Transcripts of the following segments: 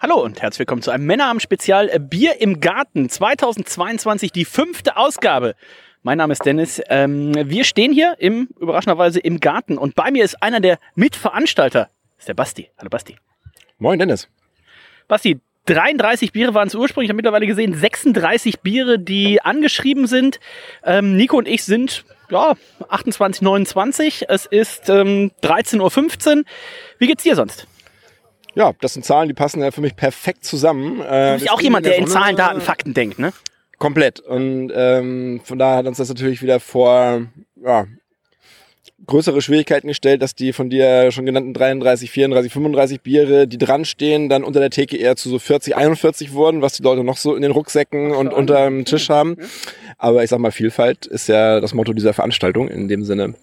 Hallo und herzlich willkommen zu einem Männerabend-Spezial äh, Bier im Garten 2022, die fünfte Ausgabe. Mein Name ist Dennis. Ähm, wir stehen hier im, überraschenderweise im Garten und bei mir ist einer der Mitveranstalter. Das ist der Basti. Hallo Basti. Moin Dennis. Basti, 33 Biere waren es ursprünglich, ich habe mittlerweile gesehen 36 Biere, die angeschrieben sind. Ähm, Nico und ich sind ja 28, 29. Es ist ähm, 13.15 Uhr. Wie geht's dir sonst? Ja, das sind Zahlen, die passen ja für mich perfekt zusammen. Äh, du bist auch jemand, der in Zahlen, Daten, Fakten denkt, ne? Komplett. Und ähm, von daher hat uns das natürlich wieder vor ja, größere Schwierigkeiten gestellt, dass die von dir schon genannten 33, 34, 35 Biere, die dran stehen, dann unter der Theke eher zu so 40, 41 wurden, was die Leute noch so in den Rucksäcken und unter dem Tisch haben. Aber ich sag mal, Vielfalt ist ja das Motto dieser Veranstaltung. In dem Sinne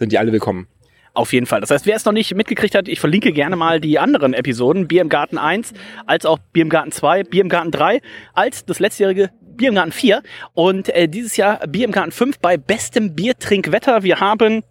sind die alle willkommen. Auf jeden Fall. Das heißt, wer es noch nicht mitgekriegt hat, ich verlinke gerne mal die anderen Episoden, Bier im Garten 1, als auch Bier im Garten 2, Bier im Garten 3, als das letztjährige Bier im Garten 4 und äh, dieses Jahr Bier im Garten 5 bei bestem Biertrinkwetter. Wir haben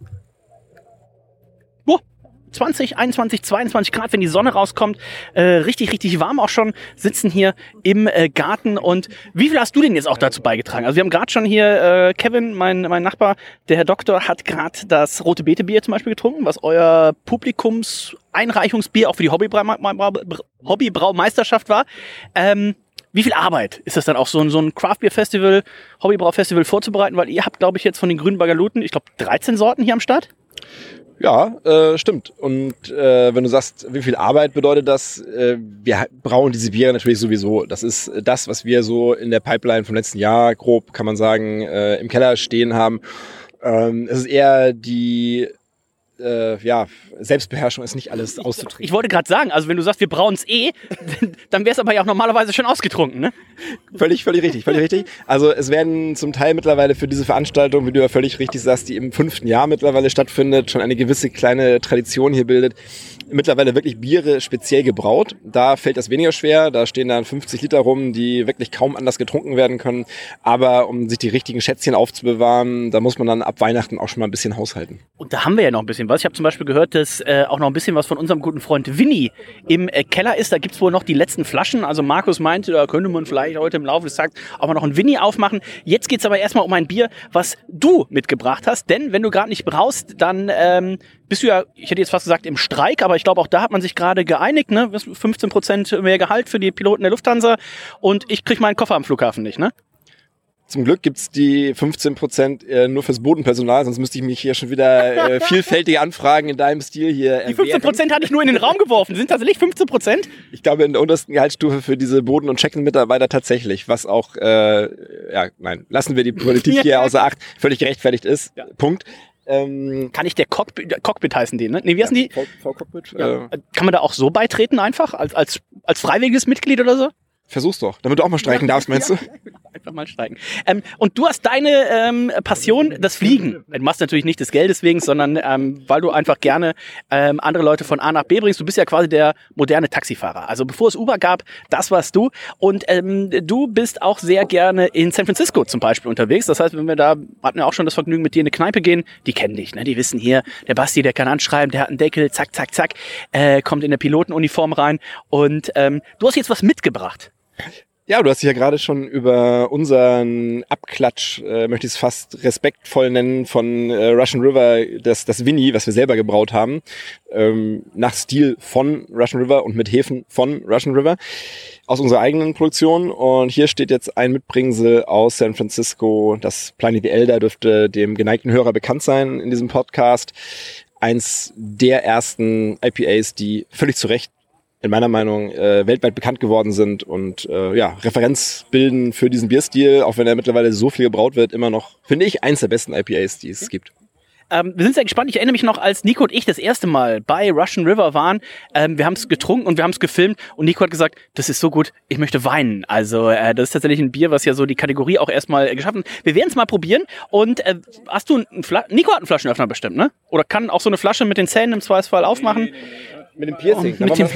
20, 21, 22 Grad, wenn die Sonne rauskommt. Äh, richtig, richtig warm auch schon. Sitzen hier im äh, Garten. Und wie viel hast du denn jetzt auch dazu beigetragen? Also wir haben gerade schon hier äh, Kevin, mein, mein Nachbar, der Herr Doktor, hat gerade das Rote Beete Bier zum Beispiel getrunken, was euer Publikumseinreichungsbier auch für die Hobbybrau Hobbybraumeisterschaft war. Ähm, wie viel Arbeit ist das dann auch, so, ein so ein Craft Beer Festival, Hobbybrau Festival vorzubereiten? Weil ihr habt, glaube ich, jetzt von den grünen Bagaluten, ich glaube, 13 Sorten hier am Start. Ja, äh, stimmt. Und äh, wenn du sagst, wie viel Arbeit bedeutet das, äh, wir brauen diese Biere natürlich sowieso. Das ist das, was wir so in der Pipeline vom letzten Jahr, grob kann man sagen, äh, im Keller stehen haben. Ähm, es ist eher die äh, ja, Selbstbeherrschung ist nicht alles auszutrinken. Ich wollte gerade sagen, also wenn du sagst, wir brauen es eh, dann wäre es aber ja auch normalerweise schon ausgetrunken, ne? Völlig, völlig richtig, völlig richtig. Also es werden zum Teil mittlerweile für diese Veranstaltung, wie du ja völlig richtig sagst, die im fünften Jahr mittlerweile stattfindet, schon eine gewisse kleine Tradition hier bildet, mittlerweile wirklich Biere speziell gebraut. Da fällt das weniger schwer. Da stehen dann 50 Liter rum, die wirklich kaum anders getrunken werden können. Aber um sich die richtigen Schätzchen aufzubewahren, da muss man dann ab Weihnachten auch schon mal ein bisschen haushalten. Und da haben wir ja noch ein bisschen was. Ich habe zum Beispiel gehört, dass äh, auch noch ein bisschen was von unserem guten Freund Winnie im äh, Keller ist. Da gibt's wohl noch die letzten Flaschen. Also Markus meinte, da könnte man vielleicht heute im Laufe des Tages auch mal noch ein Winnie aufmachen. Jetzt geht's aber erstmal um ein Bier, was du mitgebracht hast. Denn wenn du gerade nicht brauchst, dann ähm, bist du ja, ich hätte jetzt fast gesagt, im Streik, aber ich glaube, auch da hat man sich gerade geeinigt, ne? 15 Prozent mehr Gehalt für die Piloten der Lufthansa und ich kriege meinen Koffer am Flughafen nicht, ne? Zum Glück gibt's die 15 Prozent äh, nur fürs Bodenpersonal, sonst müsste ich mich hier schon wieder äh, vielfältige Anfragen in deinem Stil hier Die 15 Prozent hatte ich nur in den Raum geworfen. Sind tatsächlich 15 Prozent? Ich glaube in der untersten Gehaltsstufe für diese Boden- und Check-in-Mitarbeiter tatsächlich, was auch, äh, ja, nein, lassen wir die Politik hier außer Acht, völlig gerechtfertigt ist. Ja. Punkt. Ähm, Kann ich der Cockpit, Cockpit heißen den, ne? Nee, wie heißen ja, die? V-Cockpit. Ja. Äh, Kann man da auch so beitreten einfach? Als, als, als freiwilliges Mitglied oder so? Versuch's doch, damit du auch mal streiken ja, darfst, meinst ja, du? Einfach mal streiken. Ähm, und du hast deine ähm, Passion, das Fliegen. Du machst natürlich nicht des Geldes wegen, sondern ähm, weil du einfach gerne ähm, andere Leute von A nach B bringst. Du bist ja quasi der moderne Taxifahrer. Also bevor es Uber gab, das warst du. Und ähm, du bist auch sehr gerne in San Francisco zum Beispiel unterwegs. Das heißt, wenn wir da, hatten wir auch schon das Vergnügen, mit dir in eine Kneipe gehen, die kennen dich, ne? Die wissen hier, der Basti, der kann anschreiben, der hat einen Deckel, zack, zack, zack, äh, kommt in der Pilotenuniform rein. Und ähm, du hast jetzt was mitgebracht. Ja, du hast dich ja gerade schon über unseren Abklatsch, äh, möchte ich es fast respektvoll nennen, von äh, Russian River, das, das Winnie, was wir selber gebraut haben, ähm, nach Stil von Russian River und mit Hefen von Russian River aus unserer eigenen Produktion. Und hier steht jetzt ein Mitbringsel aus San Francisco. Das Pliny the Elder dürfte dem geneigten Hörer bekannt sein in diesem Podcast. Eins der ersten IPAs, die völlig zu Recht in meiner Meinung äh, weltweit bekannt geworden sind und äh, ja, Referenz bilden für diesen Bierstil, auch wenn er mittlerweile so viel gebraut wird, immer noch, finde ich, eins der besten IPAs, die es gibt. Ähm, wir sind sehr gespannt. Ich erinnere mich noch, als Nico und ich das erste Mal bei Russian River waren. Ähm, wir haben es getrunken und wir haben es gefilmt und Nico hat gesagt, das ist so gut, ich möchte weinen. Also äh, das ist tatsächlich ein Bier, was ja so die Kategorie auch erstmal äh, geschaffen hat. Wir werden es mal probieren. Und äh, hast du einen Fla Nico hat einen Flaschenöffner bestimmt, ne? Oder kann auch so eine Flasche mit den Zähnen im Zweifelsfall aufmachen? Mit dem Piercing. Und mit dem-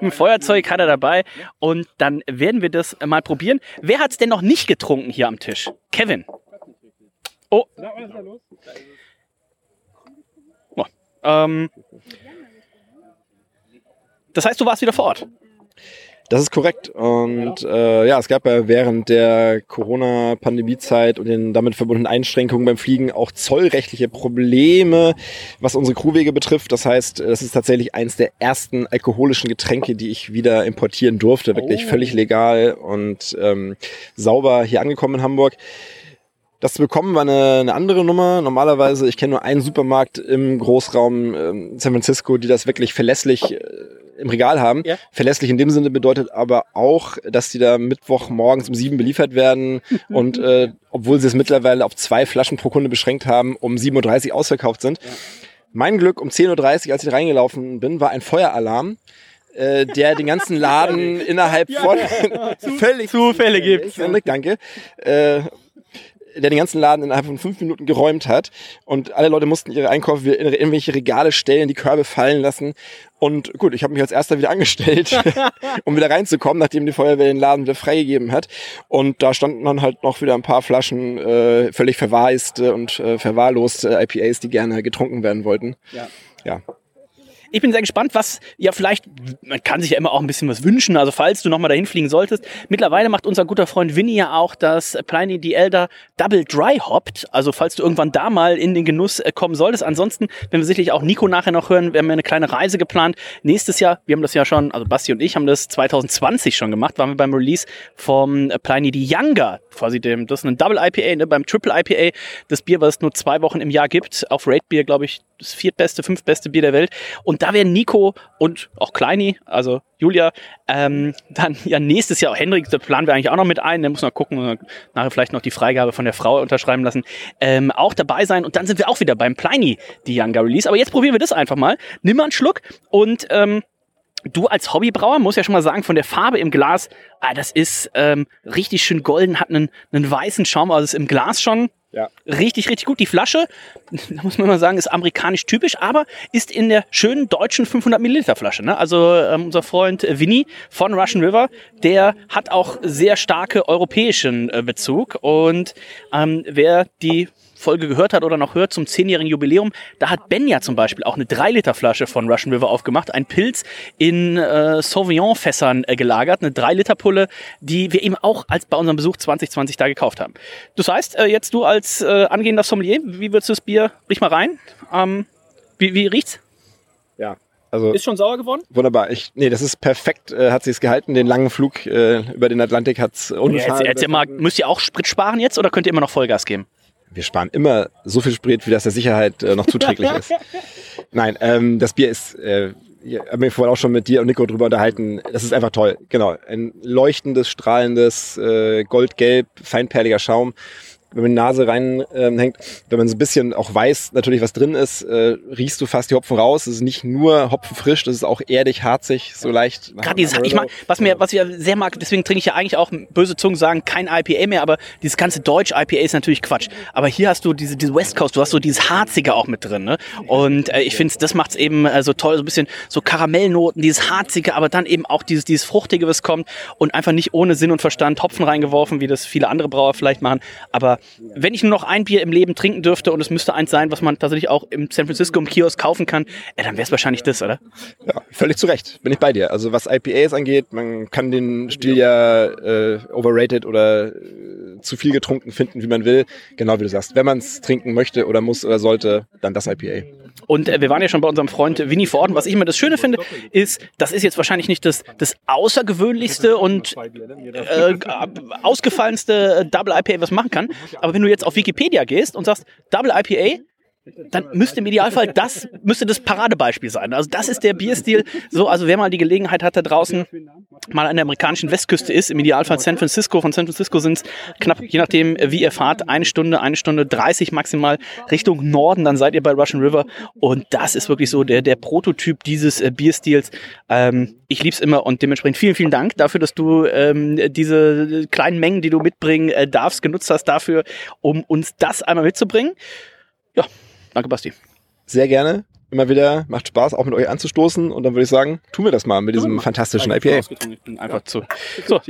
Ein Feuerzeug hat er dabei und dann werden wir das mal probieren. Wer hat es denn noch nicht getrunken hier am Tisch? Kevin. Oh. Oh. Ähm. Das heißt, du warst wieder vor Ort. Das ist korrekt. Und äh, ja, es gab ja während der Corona-Pandemie-Zeit und den damit verbundenen Einschränkungen beim Fliegen auch zollrechtliche Probleme, was unsere Crewwege betrifft. Das heißt, das ist tatsächlich eins der ersten alkoholischen Getränke, die ich wieder importieren durfte. Wirklich völlig legal und ähm, sauber hier angekommen in Hamburg. Das zu bekommen war eine, eine andere Nummer. Normalerweise, ich kenne nur einen Supermarkt im Großraum ähm, San Francisco, die das wirklich verlässlich äh, im Regal haben. Ja. Verlässlich in dem Sinne bedeutet aber auch, dass die da Mittwoch morgens um sieben beliefert werden und äh, obwohl sie es mittlerweile auf zwei Flaschen pro Kunde beschränkt haben, um 7.30 Uhr ausverkauft sind. Mein Glück, um 10.30 Uhr, als ich reingelaufen bin, war ein Feueralarm, äh, der den ganzen Laden innerhalb von völlig Zufälle. Henrik, danke. Äh, der den ganzen Laden innerhalb von fünf Minuten geräumt hat und alle Leute mussten ihre Einkäufe in irgendwelche Regale stellen, die Körbe fallen lassen und gut, ich habe mich als erster wieder angestellt, um wieder reinzukommen, nachdem die Feuerwehr den Laden wieder freigegeben hat und da standen dann halt noch wieder ein paar Flaschen äh, völlig verwaiste und äh, verwahrloste IPAs, die gerne getrunken werden wollten. Ja. Ja. Ich bin sehr gespannt, was ja vielleicht, man kann sich ja immer auch ein bisschen was wünschen, also falls du nochmal dahin fliegen solltest. Mittlerweile macht unser guter Freund Winnie ja auch das Pliny the Elder Double Dry Hopped, also falls du irgendwann da mal in den Genuss äh, kommen solltest. Ansonsten, wenn wir sicherlich auch Nico nachher noch hören, wir haben ja eine kleine Reise geplant. Nächstes Jahr, wir haben das ja schon, also Basti und ich haben das 2020 schon gemacht, waren wir beim Release vom Pliny the Younger, quasi dem, das ist ein Double IPA, ne, beim Triple IPA, das Bier, was es nur zwei Wochen im Jahr gibt, auf Rate Beer, glaube ich, das viertbeste, fünftbeste Bier der Welt. Und da werden Nico und auch Kleini, also Julia, ähm, dann ja nächstes Jahr, auch Henrik, da planen wir eigentlich auch noch mit ein, der muss noch gucken und nachher vielleicht noch die Freigabe von der Frau unterschreiben lassen, ähm, auch dabei sein und dann sind wir auch wieder beim Pliny, die Younger Release. Aber jetzt probieren wir das einfach mal. Nimm mal einen Schluck und ähm, Du als Hobbybrauer musst ja schon mal sagen, von der Farbe im Glas, ah, das ist ähm, richtig schön golden, hat einen, einen weißen Schaum, also ist im Glas schon Ja. richtig, richtig gut. Die Flasche, da muss man mal sagen, ist amerikanisch typisch, aber ist in der schönen deutschen 500 Milliliter Flasche. Ne? Also ähm, unser Freund äh, Vinny von Russian River, der hat auch sehr starke europäischen äh, Bezug und ähm, wer die Folge gehört hat oder noch hört zum zehnjährigen Jubiläum, da hat Ben ja zum Beispiel auch eine 3-Liter-Flasche von Russian River aufgemacht, ein Pilz in äh, Sauvignon-Fässern äh, gelagert, eine 3-Liter-Pulle, die wir eben auch als bei unserem Besuch 2020 da gekauft haben. Das heißt, äh, jetzt du als äh, angehender Sommelier, wie würdest du das Bier, riech mal rein, ähm, wie, wie riecht's? Ja. Also Ist schon sauer geworden? wunderbar. Ich, nee, das ist perfekt. Äh, hat sie es gehalten. Den langen Flug äh, über den Atlantik hat's ohne Ja, jetzt, erzähl mal, müsst ihr auch Sprit sparen jetzt oder könnt ihr immer noch Vollgas geben? Wir sparen immer so viel Sprit, wie das der Sicherheit äh, noch zuträglich ist. Nein, ähm, das Bier ist, äh, ich habe mich vorhin auch schon mit dir und Nico drüber unterhalten. Das ist einfach toll. Genau, ein leuchtendes, strahlendes, äh, goldgelb, feinperliger Schaum. Wenn man die Nase reinhängt, ähm, hängt, wenn man so ein bisschen auch weiß, natürlich was drin ist, äh, riechst du fast die Hopfen raus. Es ist nicht nur Hopfenfrisch, das ist auch erdig, harzig, so leicht. Gerade dieses, ich mag, was mir, was ich ja sehr mag, deswegen trinke ich ja eigentlich auch, böse Zungen sagen, kein IPA mehr, aber dieses ganze Deutsch IPA ist natürlich Quatsch. Aber hier hast du diese, diese West Coast, du hast so dieses Harzige auch mit drin, ne? Und äh, ich finde, das macht's eben äh, so toll, so ein bisschen so Karamellnoten, dieses Harzige, aber dann eben auch dieses, dieses Fruchtige, was kommt und einfach nicht ohne Sinn und Verstand Hopfen reingeworfen, wie das viele andere Brauer vielleicht machen. Aber wenn ich nur noch ein Bier im Leben trinken dürfte und es müsste eins sein, was man tatsächlich auch im San Francisco im Kiosk kaufen kann, äh, dann wäre es wahrscheinlich das, oder? Ja, völlig zu Recht. Bin ich bei dir. Also was IPAs angeht, man kann den Stil ja äh, overrated oder äh, zu viel getrunken finden, wie man will. Genau wie du sagst. Wenn man es trinken möchte oder muss oder sollte, dann das IPA. Und äh, wir waren ja schon bei unserem Freund Winnie vor Ort. Und was ich immer das Schöne finde, ist, das ist jetzt wahrscheinlich nicht das, das außergewöhnlichste und äh, ausgefallenste Double IPA, was man machen kann. Aber wenn du jetzt auf Wikipedia gehst und sagst Double IPA, dann müsste im Idealfall das, müsste das Paradebeispiel sein. Also das ist der Bierstil. So, also wer mal die Gelegenheit hat da draußen, mal an der amerikanischen Westküste ist, im Idealfall San Francisco, von San Francisco sind es knapp, je nachdem wie ihr fahrt, eine Stunde, eine Stunde 30 maximal Richtung Norden, dann seid ihr bei Russian River und das ist wirklich so der, der Prototyp dieses äh, Bierstils. Ähm, ich lieb's immer und dementsprechend vielen, vielen Dank dafür, dass du ähm, diese kleinen Mengen, die du mitbringen äh, darfst, genutzt hast dafür, um uns das einmal mitzubringen. Ja, danke Basti. Sehr gerne. Immer wieder macht Spaß, auch mit euch anzustoßen. Und dann würde ich sagen, tun wir das mal mit diesem fantastischen IPA. Ich bin einfach zu. So.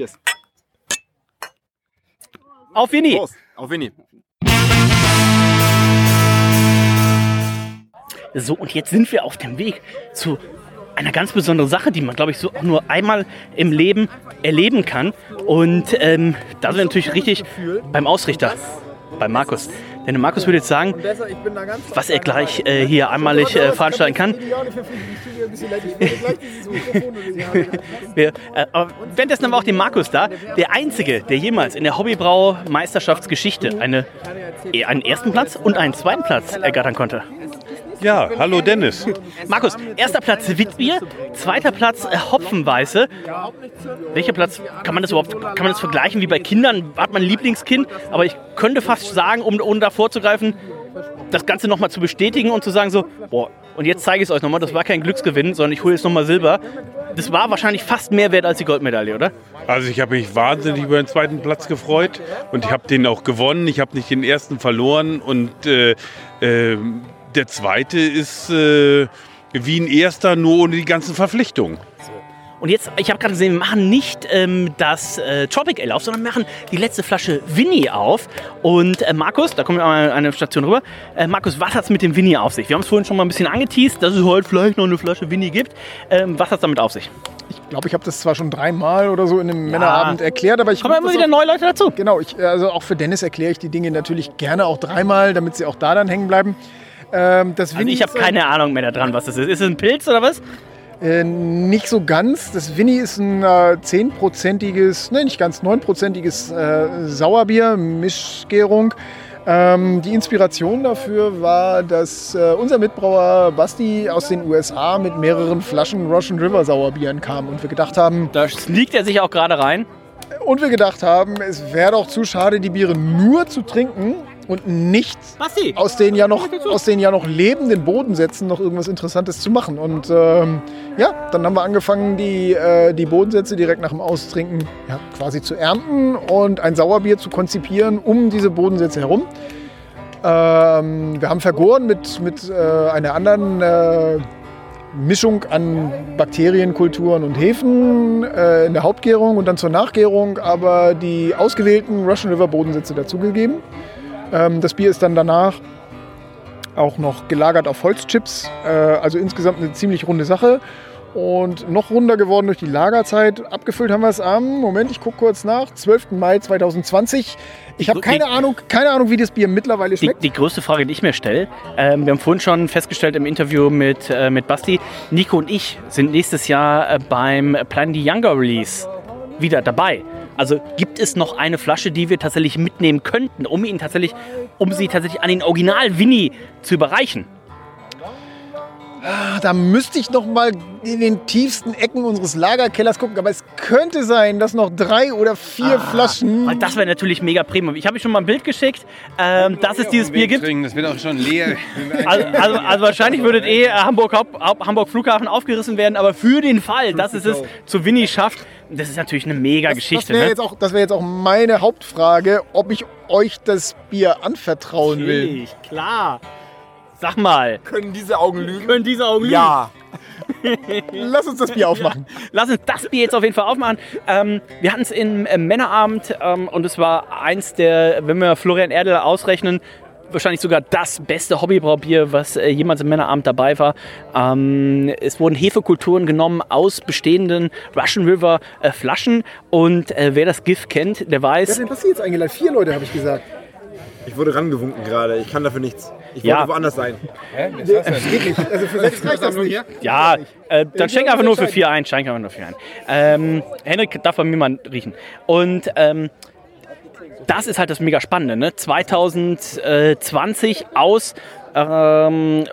Auf Winnie. Auf Winnie. So, und jetzt sind wir auf dem Weg zu einer ganz besonderen Sache, die man, glaube ich, so auch nur einmal im Leben erleben kann. Und ähm, da sind wir natürlich richtig beim Ausrichter, bei Markus. Denn Markus würde jetzt sagen, was er gleich äh, hier einmalig äh, veranstalten kann. Wir, äh, aber währenddessen haben wir auch den Markus da, der Einzige, der jemals in der Hobbybrau-Meisterschaftsgeschichte eine, einen ersten Platz und einen zweiten Platz ergattern konnte. Ja, hallo Dennis. Markus, erster Platz Witbier, zweiter Platz äh, Hopfenweiße. Welcher Platz kann man das überhaupt, kann man das vergleichen wie bei Kindern? Hat man ein Lieblingskind? Aber ich könnte fast sagen, um, um da vorzugreifen, das Ganze nochmal zu bestätigen und zu sagen so, boah, und jetzt zeige ich es euch nochmal, das war kein Glücksgewinn, sondern ich hole jetzt nochmal Silber. Das war wahrscheinlich fast mehr wert als die Goldmedaille, oder? Also ich habe mich wahnsinnig über den zweiten Platz gefreut und ich habe den auch gewonnen. Ich habe nicht den ersten verloren und äh, äh, der zweite ist äh, wie ein erster, nur ohne die ganzen Verpflichtungen. Und jetzt, ich habe gerade gesehen, wir machen nicht ähm, das äh, Tropic Ale auf, sondern wir machen die letzte Flasche Winnie auf. Und äh, Markus, da kommen wir mal eine Station rüber. Äh, Markus, was hat es mit dem Winnie auf sich? Wir haben es vorhin schon mal ein bisschen angeteased, dass es heute vielleicht noch eine Flasche Winnie gibt. Ähm, was hat es damit auf sich? Ich glaube, ich habe das zwar schon dreimal oder so in einem Männerabend erklärt, aber ich Kommen immer wieder auch- neue Leute dazu. Genau, ich, also auch für Dennis erkläre ich die Dinge natürlich gerne auch dreimal, damit sie auch da dann hängen bleiben. Ähm, das Also ich habe keine Ahnung mehr daran, was das ist. Ist es ein Pilz oder was? Äh, nicht so ganz. Das Winnie ist ein äh, 10-prozentiges, ne, nicht ganz 9-prozentiges äh, Sauerbier, Mischgärung. Ähm, die Inspiration dafür war, dass äh, unser Mitbrauer Basti aus den USA mit mehreren Flaschen Russian River Sauerbieren kam und wir gedacht haben, Da sneakt er sich auch gerade rein. und wir gedacht haben, es wäre doch zu schade, die Biere nur zu trinken und nicht Basti! aus den ja noch, aus den ja noch lebenden Bodensätzen noch irgendwas Interessantes zu machen. Und ähm, ja, dann haben wir angefangen, die, äh, die Bodensätze direkt nach dem Austrinken ja, quasi zu ernten und ein Sauerbier zu konzipieren um diese Bodensätze herum. Ähm, wir haben vergoren mit, mit äh, einer anderen äh, Mischung an Bakterienkulturen und Hefen äh, in der Hauptgärung und dann zur Nachgärung aber die ausgewählten Russian River Bodensätze dazugegeben. Ähm, das Bier ist dann danach auch noch gelagert auf Holzchips. Äh, also insgesamt eine ziemlich runde Sache. Und noch runder geworden durch die Lagerzeit. Abgefüllt haben wir es am, Moment, ich gucke kurz nach, 12. Mai 2020. Ich habe Die- keine Ahnung, keine Ahnung, wie das Bier mittlerweile Die, schmeckt. die größte Frage, die ich mir stelle, ähm, wir haben vorhin schon festgestellt im Interview mit, äh, mit Basti, Nico und ich sind nächstes Jahr äh, beim Plan the Younger Release wieder dabei. Also gibt es noch eine Flasche, die wir tatsächlich mitnehmen könnten, um ihn tatsächlich, um sie tatsächlich an den Original Winnie zu überreichen? Da müsste ich noch mal in den tiefsten Ecken unseres Lagerkellers gucken. Aber es könnte sein, dass noch drei oder vier Flaschen. Weil das wäre natürlich mega Premium. Ich habe euch schon mal ein Bild geschickt, ähm, dass es dieses Bier gibt. Das wird auch schon leer. Also, also, also wahrscheinlich würdet eh äh, Hamburg, Haupt, Hamburg Flughafen aufgerissen werden, aber für den Fall, dass es es zu Winnie schafft, das ist natürlich eine mega Das Geschichte. wäre ne? jetzt, auch- das wär jetzt auch meine Hauptfrage, ob ich euch das Bier anvertrauen will. Natürlich, klar. Sag mal. Können diese Augen lügen? Können diese Augen Ja. Lass uns das Bier aufmachen. Lass uns das Bier jetzt auf jeden Fall aufmachen. Ähm, wir hatten es im äh, Männerabend ähm, und es war eins der, wenn wir Florian Erdel ausrechnen, wahrscheinlich sogar das beste Hobbybraubier, was äh, jemals im Männerabend dabei war. Ähm, es wurden Hefekulturen genommen aus bestehenden Russian River äh, Flaschen und äh, wer das GIF kennt, der Wer weiß, hat denn Basti jetzt eingeladen? Vier Leute, habe ich gesagt. Ich wurde rangewunken gerade. Ich kann dafür nichts. Ich Ja. wollte woanders sein. Das geht nicht. Also für sechs reicht das nicht. Ja, äh, dann schenk einfach nur für vier ein. Schenk einfach nur für vier ein. Ähm, Henrik darf von mir mal riechen. Und ähm, das ist halt das mega Spannende. Ne? 2020 aus ähm,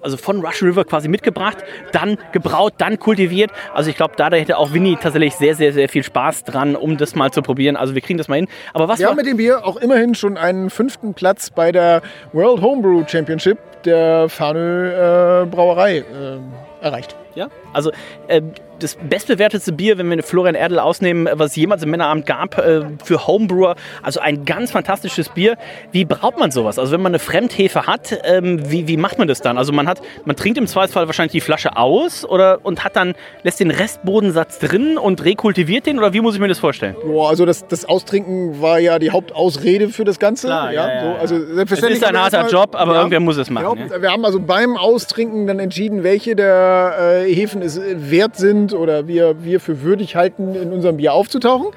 also von Russian River quasi mitgebracht, dann gebraut, dann kultiviert. Also ich glaube, da, da hätte auch Winnie tatsächlich sehr, sehr, sehr viel Spaß dran, um das mal zu probieren. Also wir kriegen das mal hin. Aber was Wir haben mit dem Bier auch immerhin schon einen fünften Platz bei der World Homebrew Championship der Farnö äh, Brauerei äh, erreicht. Ja, also äh, das bestbewertetste Bier, wenn wir Florian Erdl ausnehmen, was es jemals im Männerabend gab, äh, für Homebrewer. Also ein ganz fantastisches Bier. Wie braut man sowas? Also wenn man eine Fremdhefe hat, ähm, wie, wie macht man das dann? Also man hat, man trinkt im Zweifelsfall wahrscheinlich die Flasche aus oder und hat dann lässt den Restbodensatz drin und rekultiviert den oder wie muss ich mir das vorstellen? Boah, also das, das Austrinken war ja die Hauptausrede für das Ganze. Klar, ja, ja, so, ja. also Es selbstverständlich ist ein harter Job, aber irgendwer muss es machen. Genau, Ja? Wir haben also beim Austrinken dann entschieden, welche der äh, Hefen es äh, wert sind oder wir, wir für würdig halten, in unserem Bier aufzutauchen.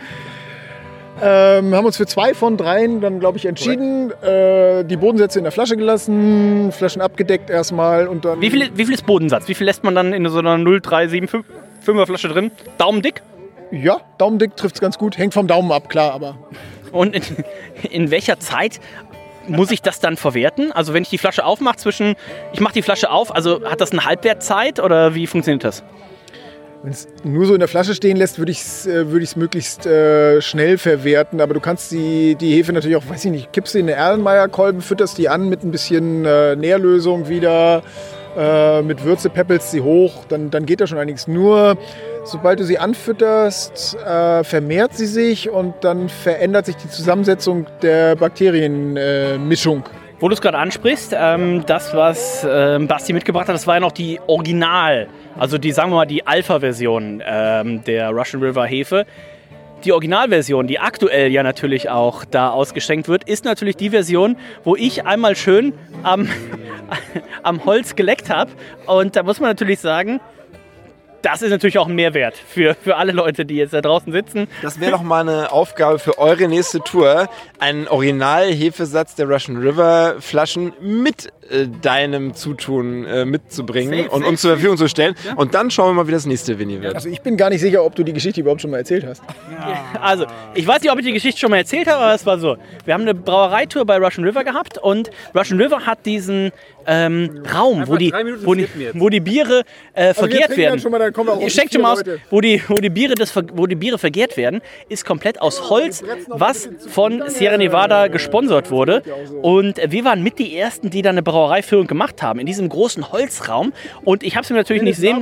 Ähm, haben uns für zwei von dreien dann, glaube ich, entschieden. Äh, die Bodensätze in der Flasche gelassen, Flaschen abgedeckt erstmal und dann. Wie viel, wie viel ist Bodensatz? Wie viel lässt man dann in so einer 0,375er Flasche drin? Daumen dick? Ja, Daumendick trifft es ganz gut. Hängt vom Daumen ab, klar, aber. Und in, in welcher Zeit muss ich das dann verwerten? Also wenn ich die Flasche aufmache zwischen, ich mache die Flasche auf, also hat das eine Halbwertzeit oder wie funktioniert das? Wenn es nur so in der Flasche stehen lässt, würde ich es äh, würd ich's möglichst äh, schnell verwerten. Aber du kannst die, die Hefe natürlich auch, weiß ich nicht, kippst sie in eine Erlenmeyer-Kolben, fütterst die an mit ein bisschen äh, Nährlösung wieder, äh, mit Würze peppelst sie hoch, dann, dann geht da schon einiges. Nur sobald du sie anfütterst, äh, vermehrt sie sich und dann verändert sich die Zusammensetzung der Bakterienmischung. Wo du es gerade ansprichst, ähm, das, was ähm, Basti mitgebracht hat, das war ja noch die Original, also die, sagen wir mal, die Alpha-Version ähm, der Russian River Hefe. Die Originalversion, die aktuell ja natürlich auch da ausgeschenkt wird, ist natürlich die Version, wo ich einmal schön am, am Holz geleckt habe. Und da muss man natürlich sagen, das ist natürlich auch ein Mehrwert für, für alle Leute, die jetzt da draußen sitzen. Das wäre doch mal eine Aufgabe für eure nächste Tour, einen Original-Hefesatz der Russian River Flaschen mit äh, deinem Zutun äh, mitzubringen Safe, und safe, uns zur Verfügung zu stellen. Und dann schauen wir mal, wie das nächste Winnie wird. Also ich bin gar nicht sicher, ob du die Geschichte überhaupt schon mal erzählt hast. Also, ich weiß nicht, ob ich die Geschichte schon mal erzählt habe, aber es war so. Wir haben eine Brauereitour bei Russian River gehabt und Russian River hat diesen ähm, Raum, wo die, wo, die, wo die Biere äh, vergehrt werden. schon mal, dann kommen wir auch auf Ihr die schenkt schon mal aus, wo die, wo, die Biere das, wo die Biere vergehrt werden, ist komplett aus Holz, was von Sierra Nevada gesponsert wurde. Und wir waren mit die Ersten, die da eine Brauereiführung gemacht haben, in diesem großen Holzraum. Und ich habe es mir natürlich nicht sehen,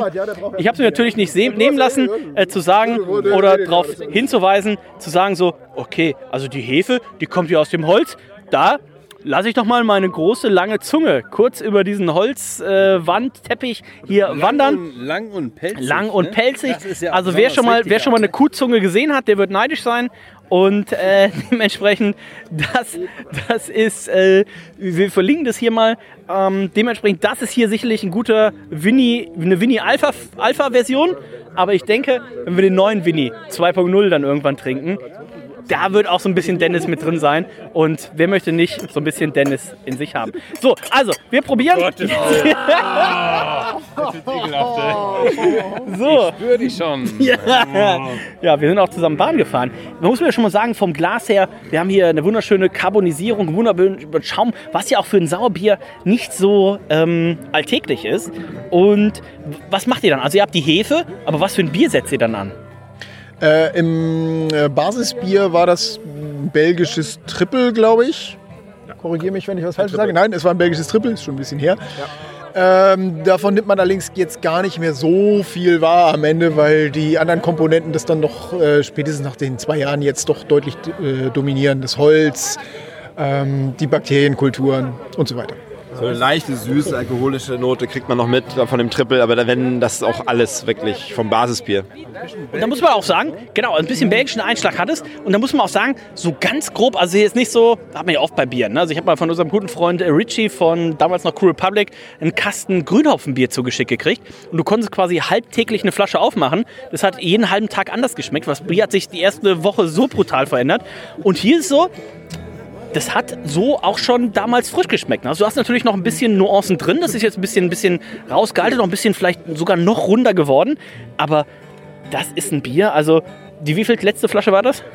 ich habe es mir natürlich nicht sehen, nehmen lassen, äh, zu sagen oder darauf hinzuweisen, zu sagen so, okay, also die Hefe, die kommt hier aus dem Holz, da lasse ich doch mal meine große lange Zunge kurz über diesen Holzwandteppich äh, hier wandern. Lang und pelzig. Lang und ne? pelzig. Ist ja also wer schon, mal, wer schon mal eine Kuhzunge gesehen hat, der wird neidisch sein. Und äh, dementsprechend, das, das ist, äh, wir verlinken das hier mal. Ähm, dementsprechend, das ist hier sicherlich ein guter Winnie, eine Winnie Alpha, Alpha Version. Aber ich denke, wenn wir den neuen Winnie 2.0 dann irgendwann trinken, da wird auch so ein bisschen Dennis mit drin sein. Und wer möchte nicht so ein bisschen Dennis in sich haben? So, also, wir probieren. so. Spür die schon. Ja. ja, wir sind auch zusammen Bahn gefahren. Man muss mir schon mal sagen, vom Glas her, wir haben hier eine wunderschöne Carbonisierung, wunderschönen Schaum, was ja auch für ein Sauerbier nicht so ähm, alltäglich ist. Und was macht ihr dann? Also ihr habt die Hefe, aber was für ein Bier setzt ihr dann an? Äh, Im äh, Basisbier war das ein belgisches Triple, glaube ich. Korrigiere mich, wenn ich was falsch sage. Nein, es war ein belgisches Triple, ist schon ein bisschen her. Ähm, davon nimmt man allerdings jetzt gar nicht mehr so viel wahr am Ende, weil die anderen Komponenten das dann doch äh, spätestens nach den zwei Jahren jetzt doch deutlich äh, dominieren. Das Holz, ähm, die Bakterienkulturen und so weiter. So eine leichte, süße, alkoholische Note kriegt man noch mit von dem Triple, aber wenn das ist auch alles wirklich vom Basisbier. Und da muss man auch sagen, genau, ein bisschen belgischen Einschlag hat es. Und da muss man auch sagen, so ganz grob, also jetzt nicht so, hat man ja oft bei Bieren. Ne? Also ich habe mal von unserem guten Freund Richie von damals noch Cool Republic einen Kasten Grünhopfenbier zugeschickt gekriegt. Und du konntest quasi halbtäglich eine Flasche aufmachen. Das hat jeden halben Tag anders geschmeckt. Das Bier hat sich die erste Woche so brutal verändert. Und hier ist so, das hat so auch schon damals frisch geschmeckt. Also du hast natürlich noch ein bisschen Nuancen drin. Das ist jetzt ein bisschen, ein bisschen rausgehalten, noch ein bisschen vielleicht sogar noch runder geworden. Aber das ist ein Bier. Also die wievielte letzte Flasche war das?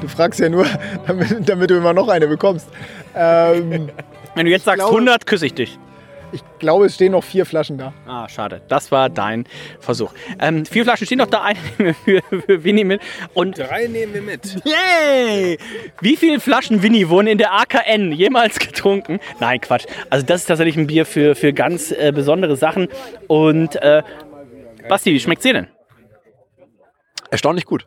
Du fragst ja nur, damit, damit du immer noch eine bekommst. Ähm, Wenn du jetzt sagst glaube- 100, küsse ich dich. Ich glaube, es stehen noch vier Flaschen da. Ah, schade. Das war dein Versuch. Ähm, vier Flaschen stehen noch da, eine nehmen wir für, für Winnie mit. Und Drei nehmen wir mit. Yay! Wie viele Flaschen Winnie wurden in der AKN jemals getrunken? Nein, Quatsch. Also das ist tatsächlich ein Bier für, für ganz äh, besondere Sachen. Und äh, Basti, wie schmeckt's dir denn? Erstaunlich gut.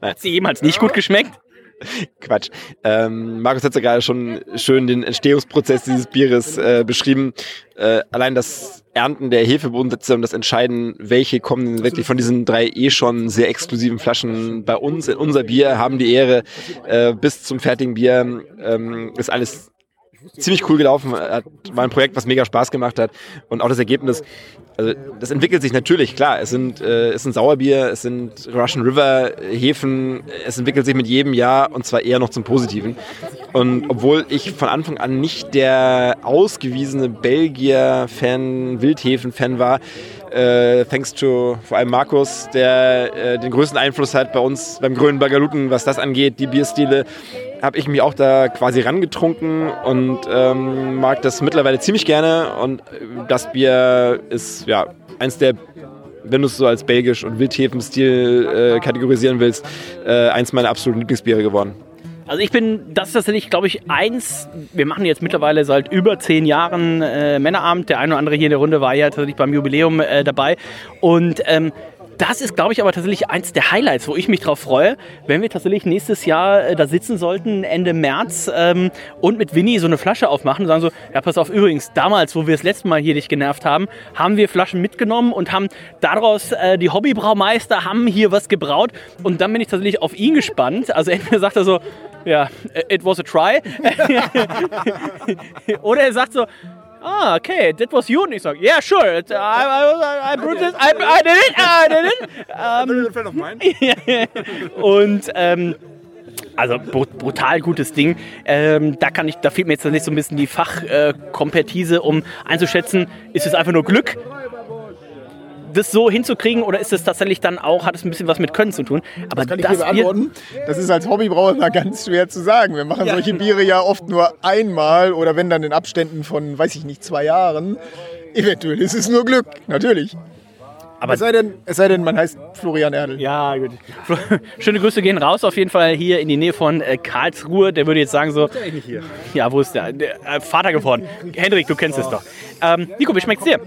Hat sie jemals nicht gut geschmeckt? Quatsch. Ähm, Markus hat ja gerade schon schön den Entstehungsprozess dieses Bieres äh, beschrieben. Äh, allein das Ernten der Hefebodensätze und das Entscheiden, welche kommen wirklich von diesen drei eh schon sehr exklusiven Flaschen bei uns in unser Bier, haben die Ehre äh, bis zum fertigen Bier. Ähm, ist alles ziemlich cool gelaufen. Hat, war ein Projekt, was mega Spaß gemacht hat. Und auch das Ergebnis, also das entwickelt sich natürlich, klar. Es sind, äh, es sind Sauerbier, es sind Russian River Hefen. Es entwickelt sich mit jedem Jahr und zwar eher noch zum Positiven. Und obwohl ich von Anfang an nicht der ausgewiesene Belgier-Fan, Wildhefen-Fan war, äh, thanks to vor allem Markus, der äh, den größten Einfluss hat bei uns beim Grünen Bagaluten, was das angeht, die Bierstile, habe ich mich auch da quasi rangetrunken und ähm, mag das mittlerweile ziemlich gerne. Und äh, das Bier ist ja eins der, wenn du es so als belgisch und Wildhefen-Stil äh, kategorisieren willst, äh, eins meiner absoluten Lieblingsbiere geworden. Also ich bin, das ist tatsächlich, glaube ich, eins, wir machen jetzt mittlerweile seit über zehn Jahren äh, Männerabend. Der eine oder andere hier in der Runde war ja tatsächlich beim Jubiläum äh, dabei. Und ähm, das ist, glaube ich, aber tatsächlich eins der Highlights, wo ich mich drauf freue, wenn wir tatsächlich nächstes Jahr äh, da sitzen sollten, Ende März, ähm, und mit Winnie so eine Flasche aufmachen und sagen so, ja, pass auf, übrigens, damals, wo wir das letzte Mal hier dich genervt haben, haben wir Flaschen mitgenommen und haben daraus, äh, die Hobbybraumeister haben hier was gebraut und dann bin ich tatsächlich auf ihn gespannt. Also entweder sagt er so, ja, it was a try. Oder er sagt so, ah, okay, that was you. Und ich sage, yeah, sure, it, I, I, I, brewed this, I, I did it, I did it. Ähm, und ähm, also br brutal gutes Ding. Ähm, da kann ich, da fehlt mir jetzt nicht so ein bisschen die Fachkompertise, um einzuschätzen, ist es einfach nur Glück, das so hinzukriegen oder ist es tatsächlich dann auch, hat es ein bisschen was mit Können zu tun? Aber Das kann ich Bier- beantworten. Das ist als Hobbybrauer immer ganz schwer zu sagen. Wir machen solche Biere ja oft nur einmal oder wenn dann in Abständen von, weiß ich nicht, zwei Jahren. Eventuell ist es nur Glück, natürlich. Aber es, sei denn, es sei denn, man heißt Florian Erdl. Ja, gut. Schöne Grüße gehen raus, auf jeden Fall hier in die Nähe von äh, Karlsruhe. Der würde jetzt sagen so. Ja, wo ist der? der äh, Vater geworden. Hendrik, du kennst es doch. Ähm, Nico, wie schmeckt's dir?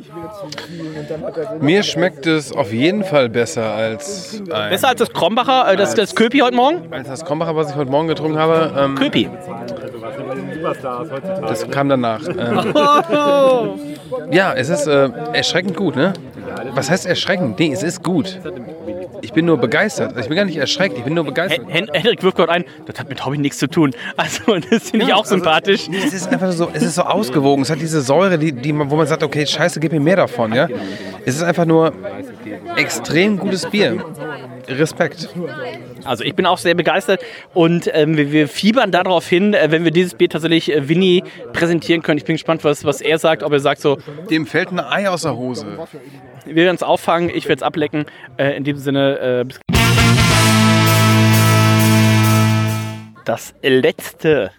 Mir schmeckt es auf jeden Fall besser als ein, Besser als das Krombacher, äh, das, das Köpi heute Morgen? als das Krombacher, was ich heute Morgen getrunken habe. Ähm, Köpi. das kam danach. Ähm, ja, es ist äh, erschreckend gut, ne? Was heißt erschreckend? Nee, es ist gut. Ich bin nur begeistert. Also Ich bin gar nicht erschreckt, ich bin nur begeistert. Hen Hendrik wirft gerade ein, das hat mit Hobby nichts zu tun. Also, das finde ich auch sympathisch. Es ist einfach so, es ist so ausgewogen. Es hat diese Säure, die, die wo man sagt, okay, scheiße, gib mir mehr davon, ja. Es ist einfach nur extrem gutes Bier. Respekt. Also ich bin auch sehr begeistert und ähm, wir, wir fiebern darauf hin, äh, wenn wir dieses Bier tatsächlich äh, Winnie präsentieren können. Ich bin gespannt, was, was er sagt, ob er sagt so, Dem fällt ein Ei aus der Hose. Wir werden es auffangen, ich werde es ablecken. Äh, in diesem Sinne, äh, bis das letzte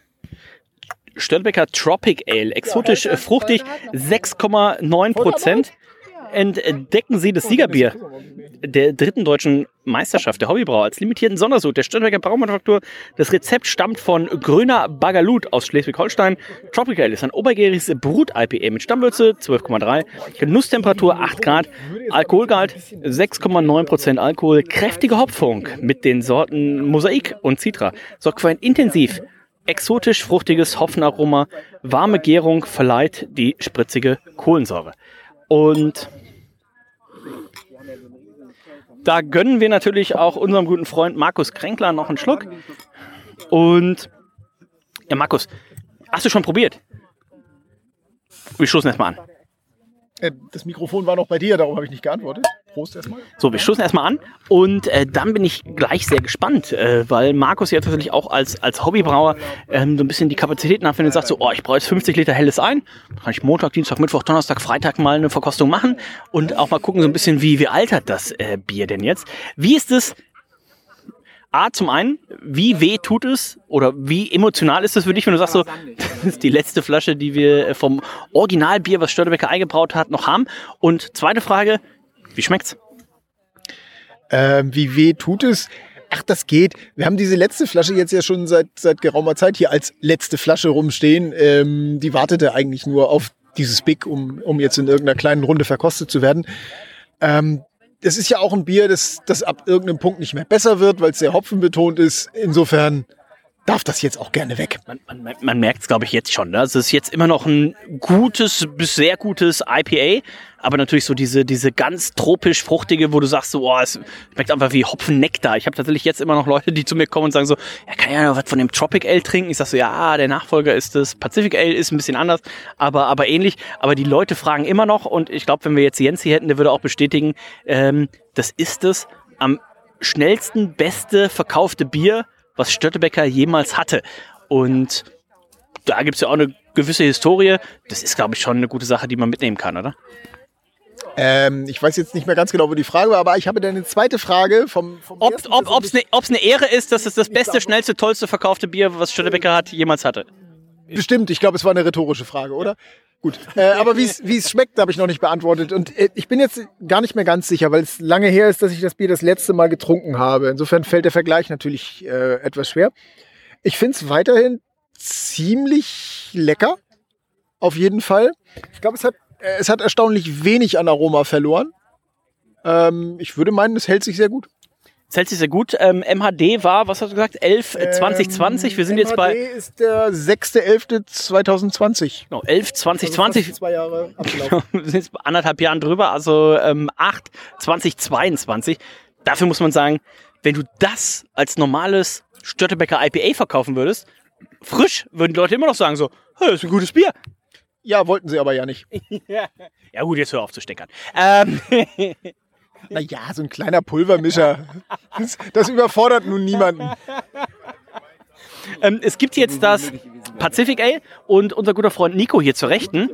Störtebecker Tropic Ale, exotisch fruchtig, 6,9 Prozent. Entdecken Sie das Siegerbier der dritten deutschen Meisterschaft der Hobbybrauer als limitierten Sondersud der Störtebecker Braumanufaktur. Das Rezept stammt von Grüner Bagalut aus Schleswig-Holstein. Tropic Ale ist ein obergäriges Brut-IPA mit Stammwürze 12,3, Genusstemperatur 8 Grad, Alkoholgehalt 6,9% Alkohol, kräftige Hopfung mit den Sorten Mosaik und Citra. Sorgt für ein intensiv exotisch fruchtiges Hopfenaroma. Warme Gärung verleiht die spritzige Kohlensäure. Und da gönnen wir natürlich auch unserem guten Freund Markus Kränkler noch einen Schluck. Und ja, Markus, hast du schon probiert? Wir stoßen erstmal an. Äh, Das Mikrofon war noch bei dir, darum habe ich nicht geantwortet. Prost erstmal. So, wir stoßen erstmal an und äh, dann bin ich gleich sehr gespannt, äh, weil Markus ja tatsächlich auch als, als Hobbybrauer ähm, so ein bisschen die Kapazitäten hat, wenn er sagt so, oh, ich brauche jetzt 50 Liter helles ein, kann ich Montag, Dienstag, Mittwoch, Donnerstag, Freitag mal eine Verkostung machen und auch mal gucken so ein bisschen, wie, wie altert das äh, Bier denn jetzt? Wie ist es A, zum einen, wie weh tut es oder wie emotional ist es für dich, wenn du sagst so, das ist die letzte Flasche, die wir vom Originalbier, was Störtebecker eingebraut hat, noch haben. Und zweite Frage, wie schmeckt's? Ähm, wie weh tut es? Ach, das geht. Wir haben diese letzte Flasche jetzt ja schon seit, seit geraumer Zeit hier als letzte Flasche rumstehen. Ähm, die wartete eigentlich nur auf dieses Big, um, um jetzt in irgendeiner kleinen Runde verkostet zu werden. Ähm, das ist ja auch ein Bier, das, das ab irgendeinem Punkt nicht mehr besser wird, weil es sehr hopfenbetont ist. Insofern darf das jetzt auch gerne weg. Man, man, man merkt es, glaube ich, jetzt schon. Ne? Es ist jetzt immer noch ein gutes bis sehr gutes IPA, aber natürlich so diese, diese ganz tropisch fruchtige, wo du sagst, so, oh, es schmeckt einfach wie Hopfennektar. Ich habe tatsächlich jetzt immer noch Leute, die zu mir kommen und sagen so, ja, kann ja noch was von dem Tropic Ale trinken? Ich sag so, ja, der Nachfolger ist das Pacific Ale, ist ein bisschen anders, aber, aber ähnlich. Aber die Leute fragen immer noch und ich glaube, wenn wir jetzt Jens hier hätten, der würde auch bestätigen, ähm, das ist es am schnellsten, beste verkaufte Bier, was Störtebecker jemals hatte. Und da gibt's ja auch eine gewisse Historie. Das ist, glaube ich, schon eine gute Sache, die man mitnehmen kann, oder? Ähm, ich weiß jetzt nicht mehr ganz genau, wo die Frage war, aber ich habe dann eine zweite Frage vom, vom Ob ersten ob, eine eine Ehre ist, dass es das beste, schnellste, tollste verkaufte Bier, was Störtebecker hat, jemals hatte. Bestimmt, ich glaube, es war eine rhetorische Frage, oder? Gut. Äh, aber wie es wie es schmeckt, habe ich noch nicht beantwortet. Und äh, ich bin jetzt gar nicht mehr ganz sicher, weil es lange her ist, dass ich das Bier das letzte Mal getrunken habe. Insofern fällt der Vergleich natürlich äh, etwas schwer. Ich finde es weiterhin ziemlich lecker. Auf jeden Fall. Ich glaube, es hat, äh, es hat erstaunlich wenig an Aroma verloren. Ähm, ich würde meinen, es hält sich sehr gut. Es hält sich sehr gut. Ähm, MHD war, was hast du gesagt, 11 äh, 2020. Wir sind jetzt MHD bei ist der 6.11.2020. no, 11 2020. Also zwei Jahre abgelaufen. wir sind jetzt anderthalb Jahren drüber, also ähm, 8 2022. Dafür muss man sagen, wenn du das als normales Störtebecker IPA verkaufen würdest, frisch, würden die Leute immer noch sagen so, hey, das ist ein gutes Bier. Ja, wollten sie aber ja nicht. Ja gut, jetzt hör auf zu steckern. Ähm, Naja, so ein kleiner Pulvermischer. Das, das überfordert nun niemanden. ähm, es gibt jetzt das Pacific Ale und unser guter Freund Nico hier zur Rechten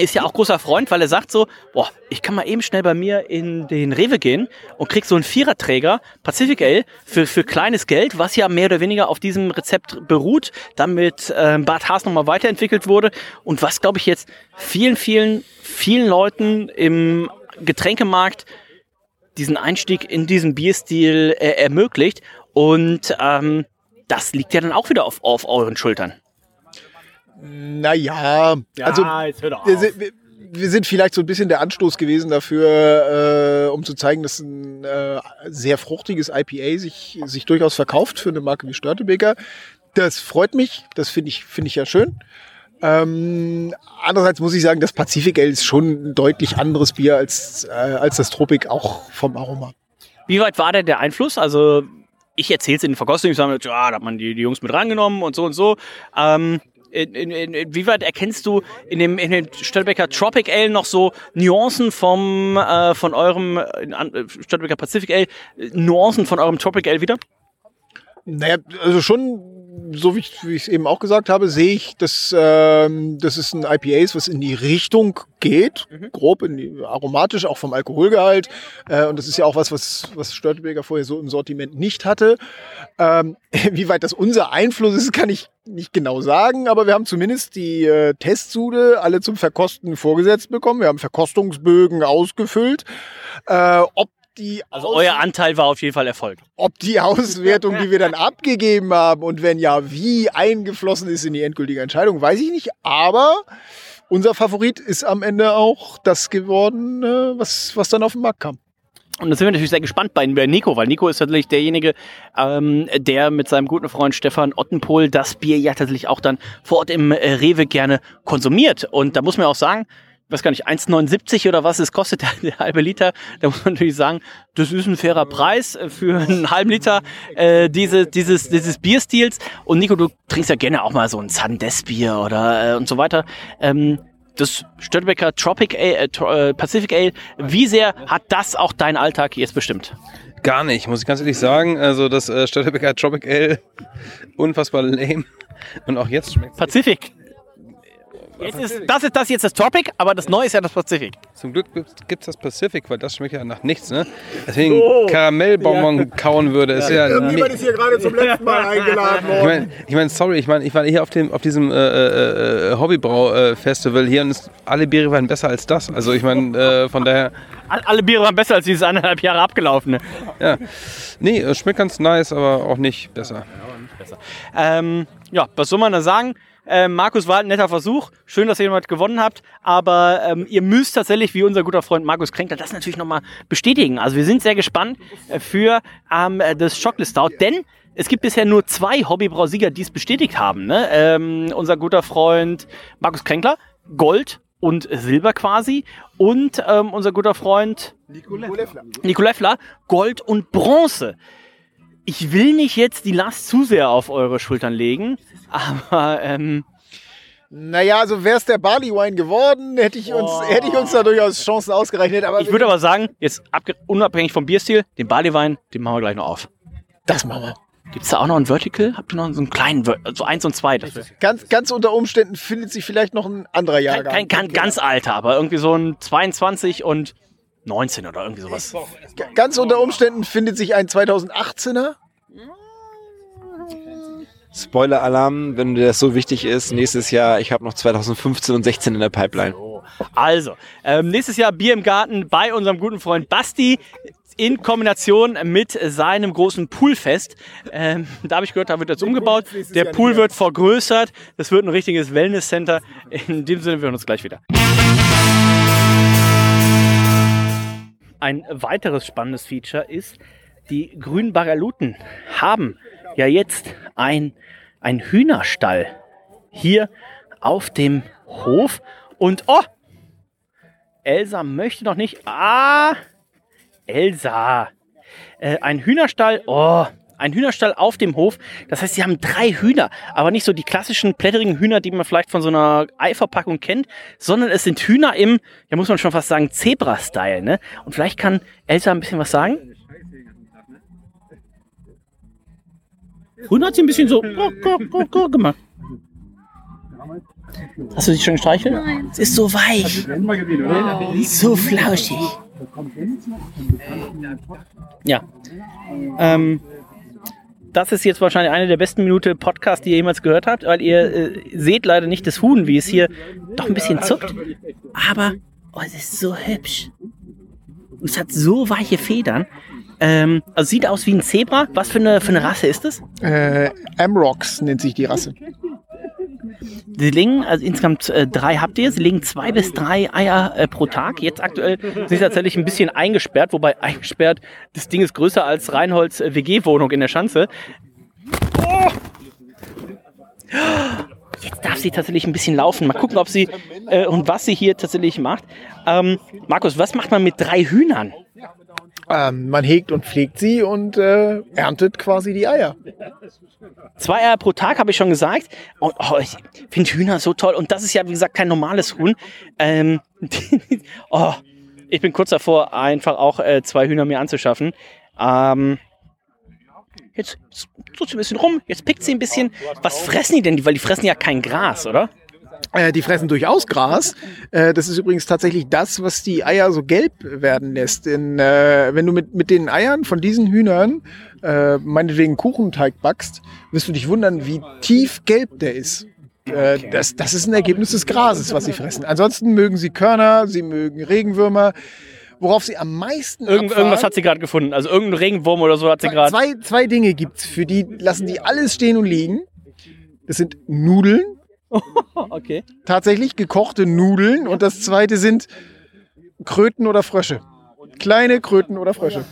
ist ja auch großer Freund, weil er sagt so, boah, ich kann mal eben schnell bei mir in den Rewe gehen und krieg so einen Viererträger Pacific Ale für, für kleines Geld, was ja mehr oder weniger auf diesem Rezept beruht, damit ähm, Bart Haas nochmal weiterentwickelt wurde und was, glaube ich, jetzt vielen, vielen, vielen Leuten im Getränkemarkt diesen Einstieg in diesen Bierstil äh, ermöglicht und ähm, das liegt ja dann auch wieder auf, auf euren Schultern. Naja, also jetzt hör doch wir, sind- wir, wir sind vielleicht so ein bisschen der Anstoß gewesen dafür, äh, um zu zeigen, dass ein äh, sehr fruchtiges IPA sich, sich durchaus verkauft für eine Marke wie Störtebeker. Das freut mich, das finde ich, finde ich ja schön. Ähm, andererseits muss ich sagen, das Pacific Ale ist schon ein deutlich anderes Bier als, äh, als das Tropic, auch vom Aroma. Wie weit war denn der Einfluss? Also ich erzähle es in den Verkostungen, ich sage, ja, da hat man die, die Jungs mit rangenommen und so und so. Ähm, in, in, in, inwieweit erkennst du in dem, in dem Stadtbecker Tropic Ale noch so Nuancen vom, äh, von eurem äh, Pacific Ale, Nuancen von eurem Tropic Ale wieder? Naja, also schon, so wie ich wie ich es eben auch gesagt habe, sehe ich, dass ähm, das ist ein IPA ist, was in die Richtung geht, grob in die, aromatisch, auch vom Alkoholgehalt. Äh, und das ist ja auch was, was, was Störtebeker vorher so im Sortiment nicht hatte. Ähm, wie weit das unser Einfluss ist, kann ich nicht genau sagen, aber wir haben zumindest die äh, Testsude alle zum Verkosten vorgesetzt bekommen. Wir haben Verkostungsbögen ausgefüllt. Äh, ob die Also Aus- euer Anteil war auf jeden Fall Erfolg. ob die Auswertung, die wir dann abgegeben haben und wenn ja, wie eingeflossen ist in die endgültige Entscheidung, weiß ich nicht. Aber unser Favorit ist am Ende auch das geworden, was, was dann auf den Markt kam. Und da sind wir natürlich sehr gespannt bei, bei Nico, weil Nico ist tatsächlich derjenige, ähm, der mit seinem guten Freund Stefan Ottenpohl das Bier ja tatsächlich auch dann vor Ort im äh, Rewe gerne konsumiert. Und da muss man auch sagen, weiß gar nicht, 1,79 oder was es kostet, der, der halbe Liter. Da muss man natürlich sagen, das ist ein fairer Preis äh, für einen halben Liter äh, diese, dieses, dieses Bierstils. Und Nico, du trinkst ja gerne auch mal so ein Sandes-Bier oder äh, und so weiter. Ähm, das Störtebecker Tropic Ale, äh, äh, Pacific Ale, wie sehr hat das auch deinen Alltag jetzt bestimmt? Gar nicht, muss ich ganz ehrlich sagen. Also das äh, Störtebecker Tropic Ale, unfassbar lame. Und auch jetzt schmeckt Pazifik. Jetzt ist, das ist das jetzt das Topic, aber das Neue ist ja das Pazifik. Zum Glück gibt es das Pacific, weil das schmeckt ja nach nichts, ne? Deswegen Karamellbonbon kauen würde, ist ja. Irgendjemand ist hier gerade zum letzten Mal eingeladen Ich worden. meine, ich mein, sorry, ich meine, ich war hier auf, dem, auf diesem äh, äh, äh, Hobbybrau-Festival hier und es, alle Biere waren besser als das. Also ich meine, äh, von daher, All- Alle Biere waren besser als dieses anderthalb Jahre abgelaufene. ja. Nee, es schmeckt ganz nice, aber auch nicht besser. Ähm, ja, was soll man da sagen? Ähm, Markus war ein netter Versuch. Schön, dass ihr jemand gewonnen habt. Aber ähm, ihr müsst tatsächlich, wie unser guter Freund Markus Kränkler, das natürlich nochmal bestätigen. Also wir sind sehr gespannt äh, für ähm, äh, das Chocolate Stout, denn es gibt bisher nur zwei Hobbybrausieger, die es bestätigt haben. Ne? Ähm, unser guter Freund Markus Kränkler, Gold und Silber quasi. Und ähm, unser guter Freund Nico Leffler, Gold und Bronze. Ich will nicht jetzt die Last zu sehr auf eure Schultern legen, aber ähm, Naja, also wäre es der Barley Wine geworden, hätte ich uns, hätte ich uns da durchaus Chancen ausgerechnet. Aber ich würde aber sagen, jetzt unabhängig vom Bierstil, den Barleywein, den machen wir gleich noch auf. das machen wir. Gibt es da auch noch ein Vertical? Habt ihr noch so einen kleinen, Ver so eins und zwei? Ganz, ganz unter Umständen findet sich vielleicht noch ein anderer kein, Jahrgang. kein, kein ganz alter, aber irgendwie so ein 22 und 19 oder irgendwie sowas. Ganz unter Umständen findet sich ein 2018er. Spoiler-Alarm, wenn dir das so wichtig ist, nächstes Jahr, ich habe noch 2015 und 16 in der Pipeline. Also, ähm, nächstes Jahr Bier im Garten bei unserem guten Freund Basti in Kombination mit seinem großen Poolfest. Ähm, da habe ich gehört, da wird jetzt umgebaut. Der Pool wird vergrößert. Das wird ein richtiges Wellness-Center. In dem Sinne, wir hören uns gleich wieder. Ein weiteres spannendes Feature ist, die grünen Bagaluten haben ja jetzt ein, ein Hühnerstall hier auf dem Hof. Und oh, Elsa möchte noch nicht. Ah, Elsa. Äh, ein Hühnerstall. Oh, ein Hühnerstall auf dem Hof. Das heißt, sie haben drei Hühner. Aber nicht so die klassischen plätterigen Hühner, die man vielleicht von so einer Eiverpackung kennt, sondern es sind Hühner im, ja muss man schon fast sagen, Zebra-Style. Ne? Und vielleicht kann Elsa ein bisschen was sagen. Früher hat sie ein bisschen so gemacht. Hast du dich schon gestreichelt? Nein. Es ist so weich. So flauschig. Ja. Ähm, das ist jetzt wahrscheinlich eine der besten Minuten Podcast, die ihr jemals gehört habt, weil ihr äh, seht leider nicht das Huhn, wie es hier doch ein bisschen zuckt. Aber oh, es ist so hübsch. Und es hat so weiche Federn. Ähm, also sieht aus wie ein Zebra. Was für eine, für eine Rasse ist es? Äh, Amrox nennt sich die Rasse. Sie legen, also insgesamt äh, drei habt ihr, sie legen zwei bis drei Eier äh, pro Tag. Jetzt aktuell sind sie tatsächlich ein bisschen eingesperrt, wobei eingesperrt, das Ding ist größer als Reinholds äh, WG-Wohnung in der Schanze. Oh! Jetzt darf sie tatsächlich ein bisschen laufen. Mal gucken, ob sie äh, und was sie hier tatsächlich macht. Ähm, Markus, was macht man mit drei Hühnern? Ähm, man hegt und pflegt sie und äh, erntet quasi die Eier. Zwei Eier pro Tag, habe ich schon gesagt. Und oh, ich finde Hühner so toll. Und das ist ja, wie gesagt, kein normales Huhn. Ähm, oh, ich bin kurz davor, einfach auch äh, zwei Hühner mir anzuschaffen. Ähm, jetzt tut sie ein bisschen rum, jetzt pickt sie ein bisschen. Was fressen die denn? Weil die fressen ja kein Gras, oder? Äh, die fressen durchaus Gras. Äh, das ist übrigens tatsächlich das, was die Eier so gelb werden lässt. Denn, äh, wenn du mit, mit den Eiern von diesen Hühnern äh, meinetwegen Kuchenteig backst, wirst du dich wundern, wie tief gelb der ist. Äh, das, das ist ein Ergebnis des Grases, was sie fressen. Ansonsten mögen sie Körner, sie mögen Regenwürmer. Worauf sie am meisten Irgend, irgendwas hat sie gerade gefunden. Also irgendein Regenwurm oder so hat sie gerade. zwei, zwei Dinge gibt's, für die lassen die alles stehen und liegen. Das sind Nudeln, Okay. tatsächlich gekochte Nudeln und das zweite sind Kröten oder Frösche. Kleine Kröten oder Frösche.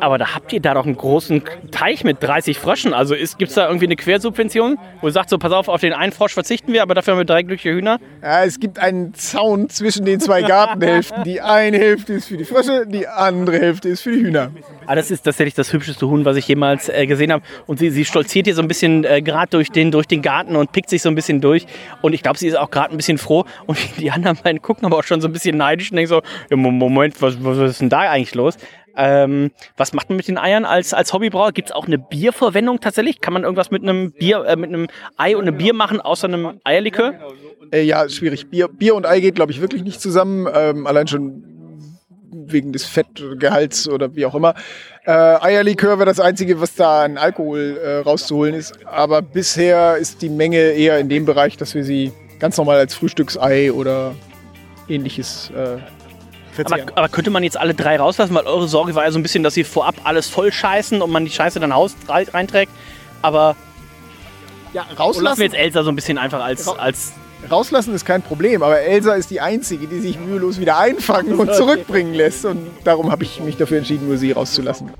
Aber da habt ihr da doch einen großen Teich mit 30 Fröschen. Also gibt es da irgendwie eine Quersubvention, wo ihr sagt, so pass auf, auf den einen Frosch verzichten wir, aber dafür haben wir drei glückliche Hühner? Ja, es gibt einen Zaun zwischen den zwei Gartenhälften. Die eine Hälfte ist für die Frösche, die andere Hälfte ist für die Hühner. Ah, das ist tatsächlich das hübscheste Huhn, was ich jemals äh, gesehen habe. Und sie, sie stolziert hier so ein bisschen äh, gerade durch den, durch den Garten und pickt sich so ein bisschen durch. Und ich glaube, sie ist auch gerade ein bisschen froh. Und die anderen beiden gucken aber auch schon so ein bisschen neidisch und denken so, Mo- Moment, was, was ist denn da eigentlich los? Ähm, was macht man mit den Eiern als, als Hobbybrauer? Gibt es auch eine Bierverwendung tatsächlich? Kann man irgendwas mit einem Bier, äh, mit einem Ei und einem Bier machen, außer einem Eierlikör? Äh, ja, schwierig. Bier, Bier und Ei geht, glaube ich, wirklich nicht zusammen. Ähm, allein schon wegen des Fettgehalts oder wie auch immer. Äh, Eierlikör wäre das Einzige, was da an Alkohol äh, rauszuholen ist. Aber bisher ist die Menge eher in dem Bereich, dass wir sie ganz normal als Frühstücksei oder ähnliches äh, Aber, aber könnte man jetzt alle drei rauslassen? Weil eure Sorge war ja so ein bisschen, dass sie vorab alles voll scheißen und man die Scheiße dann Haus rei- reinträgt. Aber ja, Oder lassen rauslassen, wir jetzt Elsa so ein bisschen einfach als, als rauslassen ist kein Problem, aber Elsa ist die Einzige, die sich mühelos wieder einfangen und zurückbringen lässt. Und darum habe ich mich dafür entschieden, nur sie rauszulassen.